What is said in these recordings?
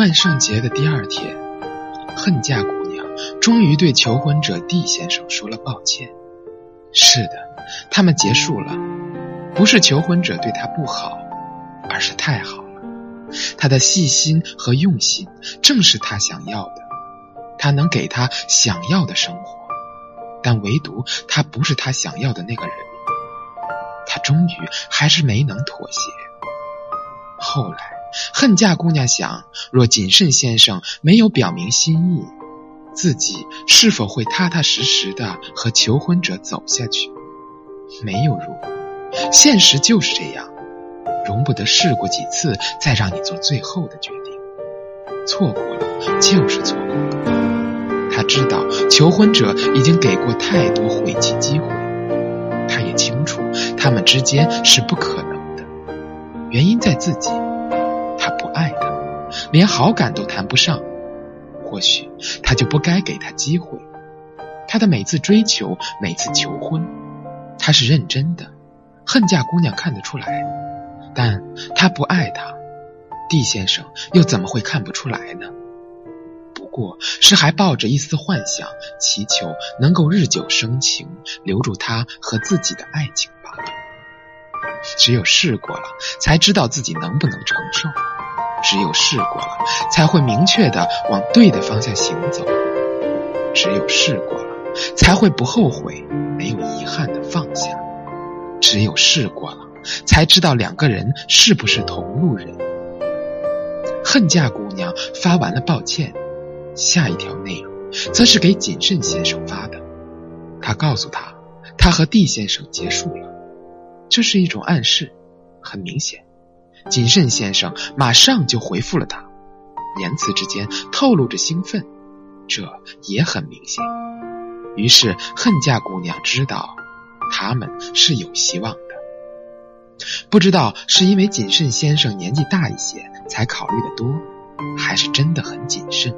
万圣节的第二天，恨嫁姑娘终于对求婚者 D 先生说了抱歉。是的，他们结束了，不是求婚者对他不好，而是太好了。他的细心和用心正是他想要的，他能给他想要的生活，但唯独他不是他想要的那个人。他终于还是没能妥协。后来。恨嫁姑娘想，若谨慎先生没有表明心意，自己是否会踏踏实实的和求婚者走下去？没有如果，现实就是这样，容不得试过几次再让你做最后的决定。错过了就是错过了。他知道求婚者已经给过太多悔棋机会，他也清楚他们之间是不可能的，原因在自己。连好感都谈不上，或许他就不该给他机会。他的每次追求，每次求婚，他是认真的。恨嫁姑娘看得出来，但他不爱他。蒂先生又怎么会看不出来呢？不过是还抱着一丝幻想，祈求能够日久生情，留住他和自己的爱情罢了。只有试过了，才知道自己能不能承受。只有试过了，才会明确的往对的方向行走；只有试过了，才会不后悔、没有遗憾的放下；只有试过了，才知道两个人是不是同路人。恨嫁姑娘发完了抱歉，下一条内容则是给谨慎先生发的。他告诉他，他和 D 先生结束了，这是一种暗示，很明显。谨慎先生马上就回复了他，言辞之间透露着兴奋，这也很明显。于是恨嫁姑娘知道他们是有希望的。不知道是因为谨慎先生年纪大一些才考虑的多，还是真的很谨慎。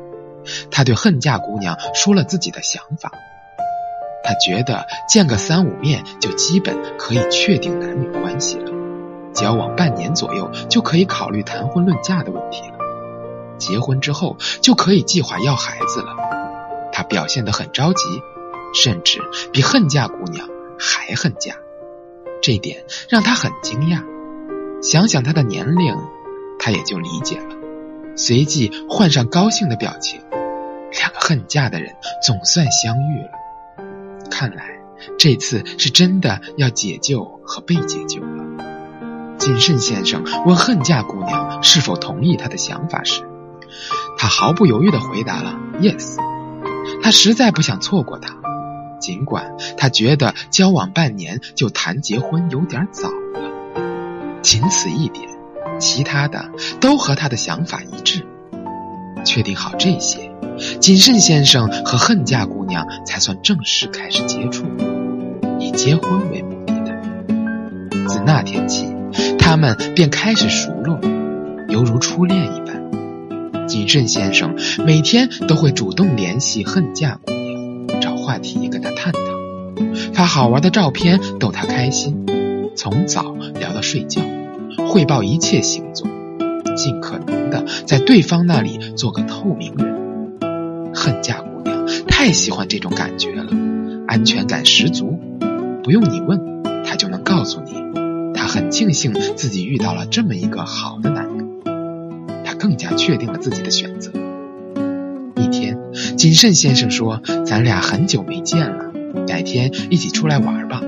他对恨嫁姑娘说了自己的想法，他觉得见个三五面就基本可以确定男女关系了。交往半年左右就可以考虑谈婚论嫁的问题了，结婚之后就可以计划要孩子了。他表现得很着急，甚至比恨嫁姑娘还恨嫁，这点让他很惊讶。想想他的年龄，他也就理解了，随即换上高兴的表情。两个恨嫁的人总算相遇了，看来这次是真的要解救和被解救。谨慎先生问恨嫁姑娘是否同意他的想法时，他毫不犹豫地回答了 “yes”。他实在不想错过她，尽管他觉得交往半年就谈结婚有点早了。仅此一点，其他的都和他的想法一致。确定好这些，谨慎先生和恨嫁姑娘才算正式开始接触，以结婚为目的的。自那天起。他们便开始熟络，犹如初恋一般。谨慎先生每天都会主动联系恨嫁姑娘，找话题跟她探讨，发好玩的照片逗她开心，从早聊到睡觉，汇报一切行踪，尽可能的在对方那里做个透明人。恨嫁姑娘太喜欢这种感觉了，安全感十足，不用你问，她就能告诉你。很庆幸自己遇到了这么一个好的男人，他更加确定了自己的选择。一天，谨慎先生说：“咱俩很久没见了，改天一起出来玩吧。”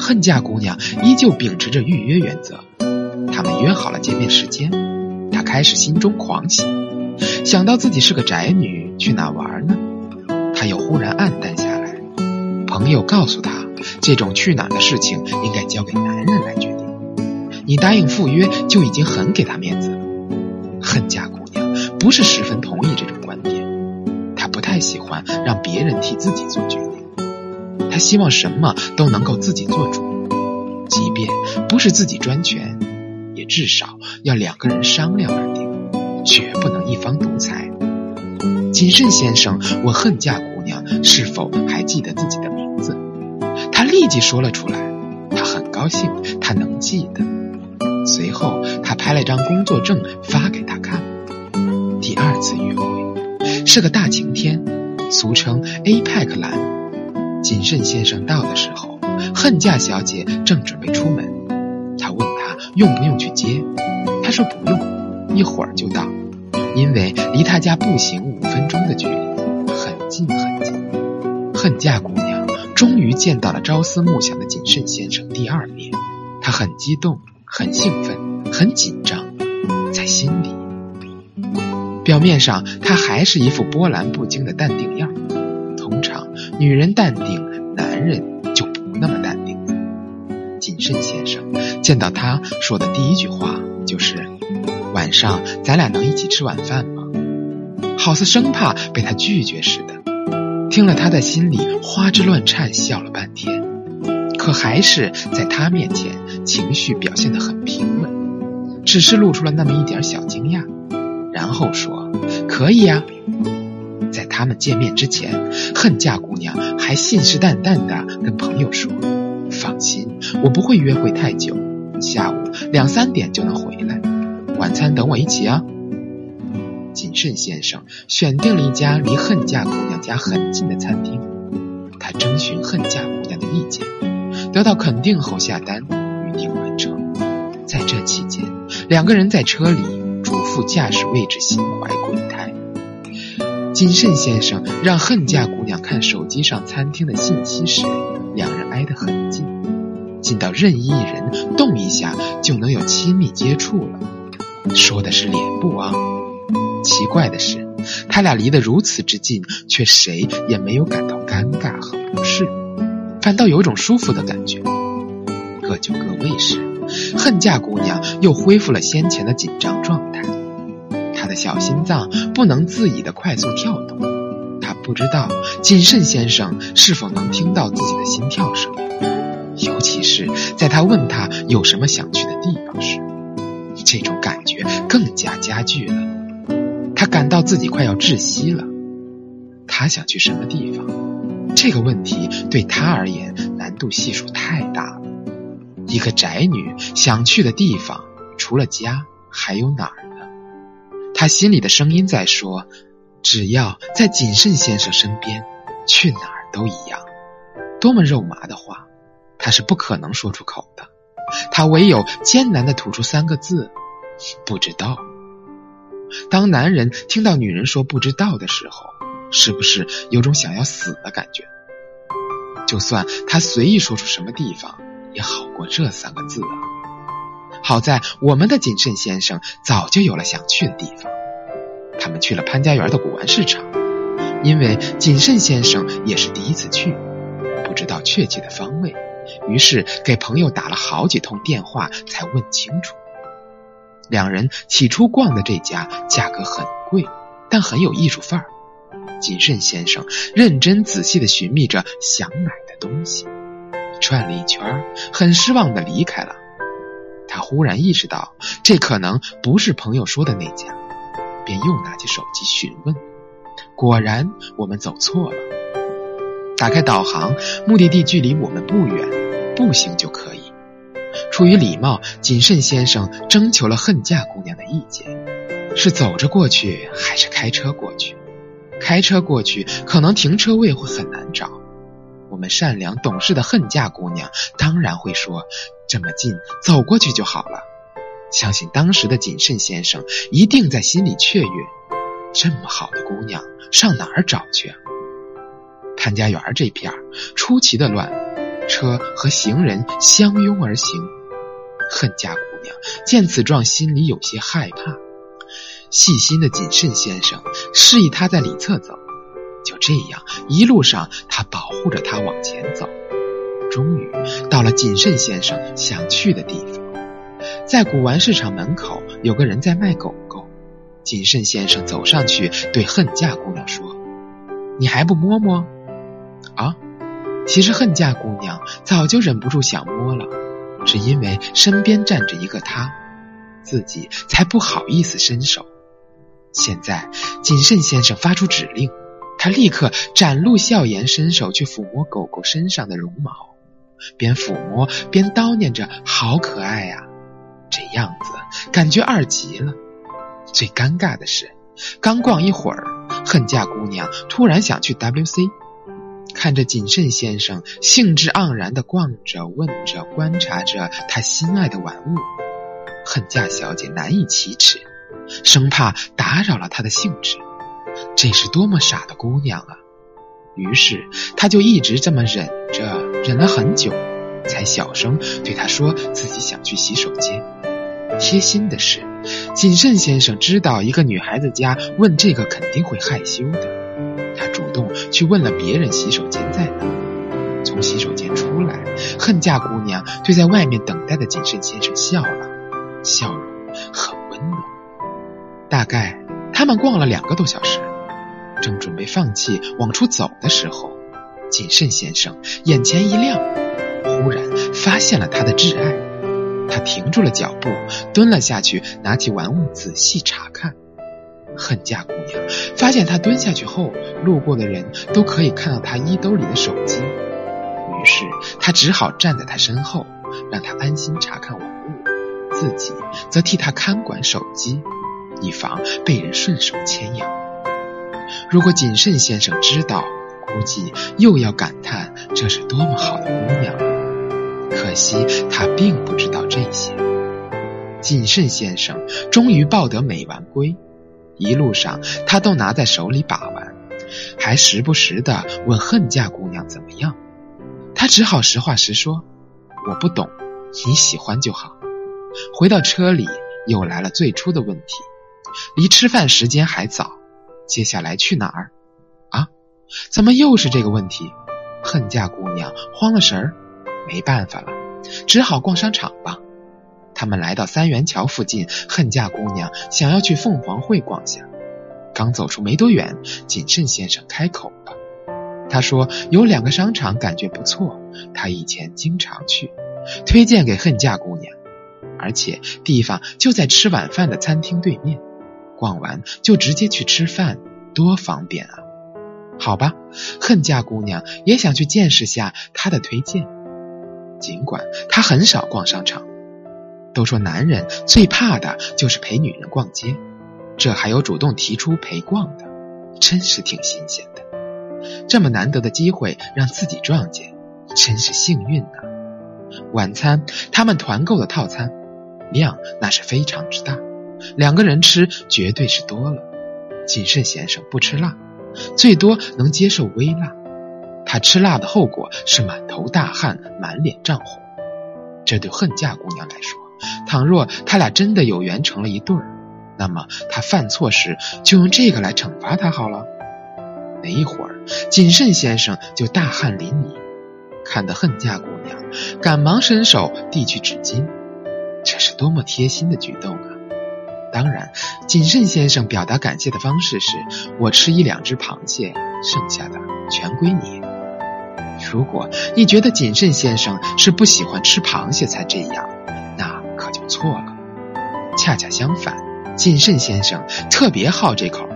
恨嫁姑娘依旧秉持着预约原则，他们约好了见面时间。她开始心中狂喜，想到自己是个宅女，去哪玩呢？她又忽然暗淡下来。朋友告诉她。这种去哪的事情应该交给男人来决定。你答应赴约就已经很给他面子了。恨嫁姑娘不是十分同意这种观点，她不太喜欢让别人替自己做决定，她希望什么都能够自己做主，即便不是自己专权，也至少要两个人商量而定，绝不能一方独裁。谨慎先生问恨嫁姑娘是否还记得自己的名。他立即说了出来，他很高兴，他能记得。随后，他拍了张工作证发给他看，第二次约会是个大晴天，俗称 APEC 蓝。谨慎先生到的时候，恨嫁小姐正准备出门。他问他用不用去接，他说不用，一会儿就到，因为离他家步行五分钟的距离，很近很近。恨嫁姑娘终于见到了朝思暮想的谨慎先生第二面，他很激动，很兴奋，很紧张，在心里。表面上，他还是一副波澜不惊的淡定样。通常，女人淡定，男人就不那么淡定。谨慎先生见到他说的第一句话就是：“晚上咱俩能一起吃晚饭吗？”好似生怕被他拒绝似的。听了，他的心里花枝乱颤，笑了半天，可还是在他面前情绪表现得很平稳，只是露出了那么一点小惊讶，然后说：“可以呀。”在他们见面之前，恨嫁姑娘还信誓旦旦地跟朋友说：“放心，我不会约会太久，下午两三点就能回来，晚餐等我一起啊。”谨慎先生选定了一家离恨嫁姑娘家很近的餐厅，他征询恨嫁姑娘的意见，得到肯定后下单，预定完成。在这期间，两个人在车里嘱咐驾驶位置心怀鬼胎。谨慎先生让恨嫁姑娘看手机上餐厅的信息时，两人挨得很近，近到任意一人动一下就能有亲密接触了。说的是脸部啊。奇怪的是，他俩离得如此之近，却谁也没有感到尴尬和不适，反倒有种舒服的感觉。各就各位时，恨嫁姑娘又恢复了先前的紧张状态，她的小心脏不能自已的快速跳动。她不知道谨慎先生是否能听到自己的心跳声，尤其是在他问他有什么想去的地方时，这种感觉更加加剧了。他感到自己快要窒息了。他想去什么地方？这个问题对他而言难度系数太大了。一个宅女想去的地方，除了家还有哪儿呢？他心里的声音在说：只要在谨慎先生身边，去哪儿都一样。多么肉麻的话，他是不可能说出口的。他唯有艰难的吐出三个字：不知道。当男人听到女人说不知道的时候，是不是有种想要死的感觉？就算他随意说出什么地方，也好过这三个字啊！好在我们的谨慎先生早就有了想去的地方，他们去了潘家园的古玩市场，因为谨慎先生也是第一次去，不知道确切的方位，于是给朋友打了好几通电话才问清楚。两人起初逛的这家价格很贵，但很有艺术范儿。谨慎先生认真仔细的寻觅着想买的东西，转了一圈，很失望的离开了。他忽然意识到这可能不是朋友说的那家，便又拿起手机询问。果然，我们走错了。打开导航，目的地距离我们不远，步行就可以。出于礼貌，谨慎先生征求了恨嫁姑娘的意见：是走着过去，还是开车过去？开车过去，可能停车位会很难找。我们善良懂事的恨嫁姑娘当然会说：这么近，走过去就好了。相信当时的谨慎先生一定在心里雀跃：这么好的姑娘，上哪儿找去啊？潘家园这片出奇的乱。车和行人相拥而行，恨嫁姑娘见此状，心里有些害怕。细心的谨慎先生示意他在里侧走，就这样一路上他保护着她往前走。终于到了谨慎先生想去的地方，在古玩市场门口有个人在卖狗狗。谨慎先生走上去对恨嫁姑娘说：“你还不摸摸？啊？”其实恨嫁姑娘早就忍不住想摸了，只因为身边站着一个他，自己才不好意思伸手。现在谨慎先生发出指令，他立刻展露笑颜，伸手去抚摸狗狗身上的绒毛，边抚摸边叨念着：“好可爱呀！”这样子感觉二极了。最尴尬的是，刚逛一会儿，恨嫁姑娘突然想去 WC。看着谨慎先生兴致盎然地逛着、问着、观察着他心爱的玩物，恨嫁小姐难以启齿，生怕打扰了他的兴致。这是多么傻的姑娘啊！于是他就一直这么忍着，忍了很久，才小声对她说自己想去洗手间。贴心的是，谨慎先生知道一个女孩子家问这个肯定会害羞的。他主动去问了别人洗手间在哪。从洗手间出来，恨嫁姑娘对在外面等待的谨慎先生笑了，笑容很温暖。大概他们逛了两个多小时，正准备放弃往出走的时候，谨慎先生眼前一亮，忽然发现了他的挚爱。他停住了脚步，蹲了下去，拿起玩物仔细查看。恨嫁姑娘发现她蹲下去后，路过的人都可以看到她衣兜里的手机，于是他只好站在他身后，让他安心查看文物，自己则替他看管手机，以防被人顺手牵羊。如果谨慎先生知道，估计又要感叹这是多么好的姑娘。可惜他并不知道这些。谨慎先生终于抱得美完归。一路上，他都拿在手里把玩，还时不时的问恨嫁姑娘怎么样。他只好实话实说：“我不懂，你喜欢就好。”回到车里，又来了最初的问题：离吃饭时间还早，接下来去哪儿？啊？怎么又是这个问题？恨嫁姑娘慌了神儿，没办法了，只好逛商场吧。他们来到三元桥附近，恨嫁姑娘想要去凤凰汇逛下。刚走出没多远，谨慎先生开口了。他说有两个商场感觉不错，他以前经常去，推荐给恨嫁姑娘。而且地方就在吃晚饭的餐厅对面，逛完就直接去吃饭，多方便啊！好吧，恨嫁姑娘也想去见识下他的推荐，尽管他很少逛商场。都说男人最怕的就是陪女人逛街，这还有主动提出陪逛的，真是挺新鲜的。这么难得的机会让自己撞见，真是幸运呐。晚餐他们团购的套餐，量那是非常之大，两个人吃绝对是多了。谨慎先生不吃辣，最多能接受微辣，他吃辣的后果是满头大汗、满脸涨红，这对恨嫁姑娘来说。倘若他俩真的有缘成了一对儿，那么他犯错时就用这个来惩罚他好了。没一会儿，谨慎先生就大汗淋漓，看得恨嫁姑娘赶忙伸手递去纸巾，这是多么贴心的举动啊！当然，谨慎先生表达感谢的方式是：我吃一两只螃蟹，剩下的全归你。如果你觉得谨慎先生是不喜欢吃螃蟹才这样，可就错了，恰恰相反，谨慎先生特别好这口，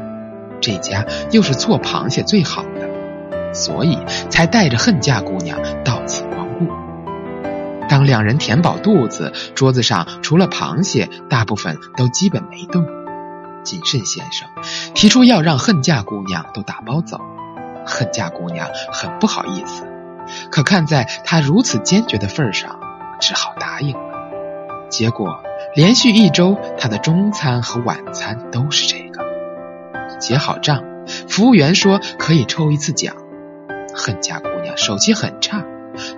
这家又是做螃蟹最好的，所以才带着恨嫁姑娘到此光顾。当两人填饱肚子，桌子上除了螃蟹，大部分都基本没动。谨慎先生提出要让恨嫁姑娘都打包走，恨嫁姑娘很不好意思，可看在他如此坚决的份上，只好答应。结果连续一周，他的中餐和晚餐都是这个。结好账，服务员说可以抽一次奖。恨嫁姑娘手气很差，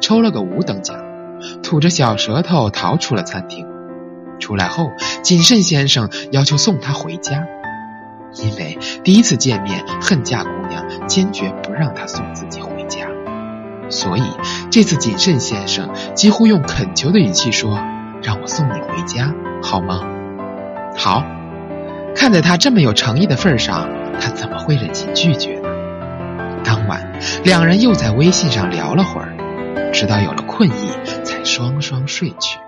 抽了个五等奖，吐着小舌头逃出了餐厅。出来后，谨慎先生要求送她回家，因为第一次见面，恨嫁姑娘坚决不让他送自己回家，所以这次谨慎先生几乎用恳求的语气说。让我送你回家好吗？好，看在他这么有诚意的份上，他怎么会忍心拒绝呢？当晚，两人又在微信上聊了会儿，直到有了困意，才双双睡去。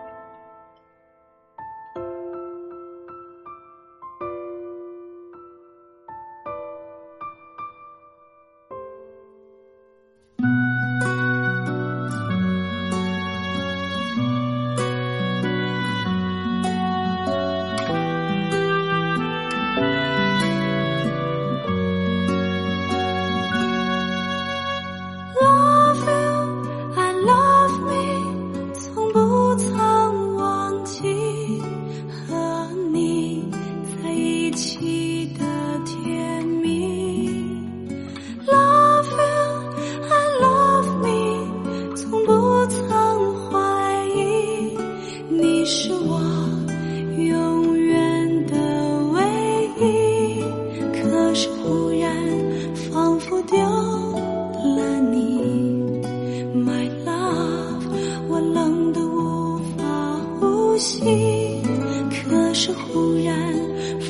可是忽然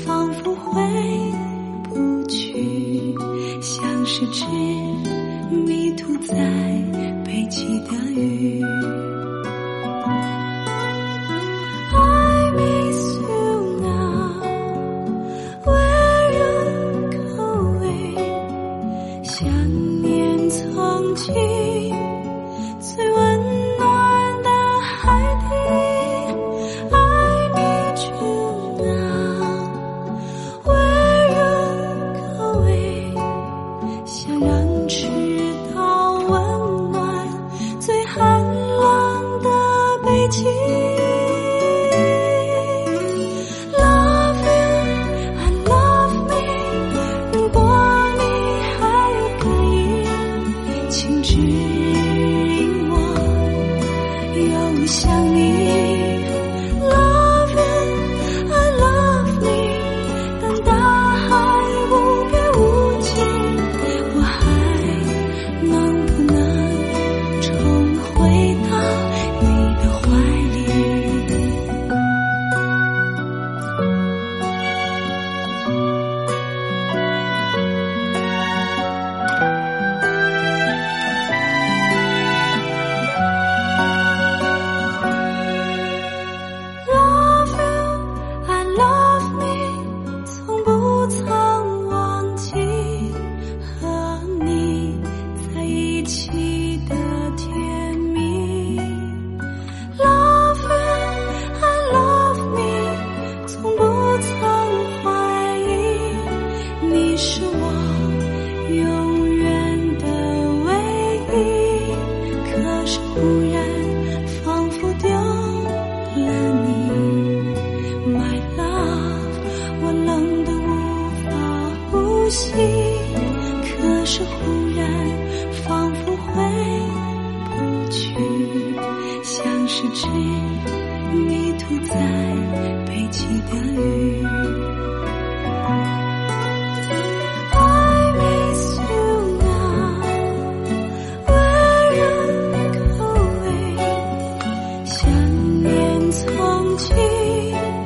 仿佛回不去，像是只。痴情。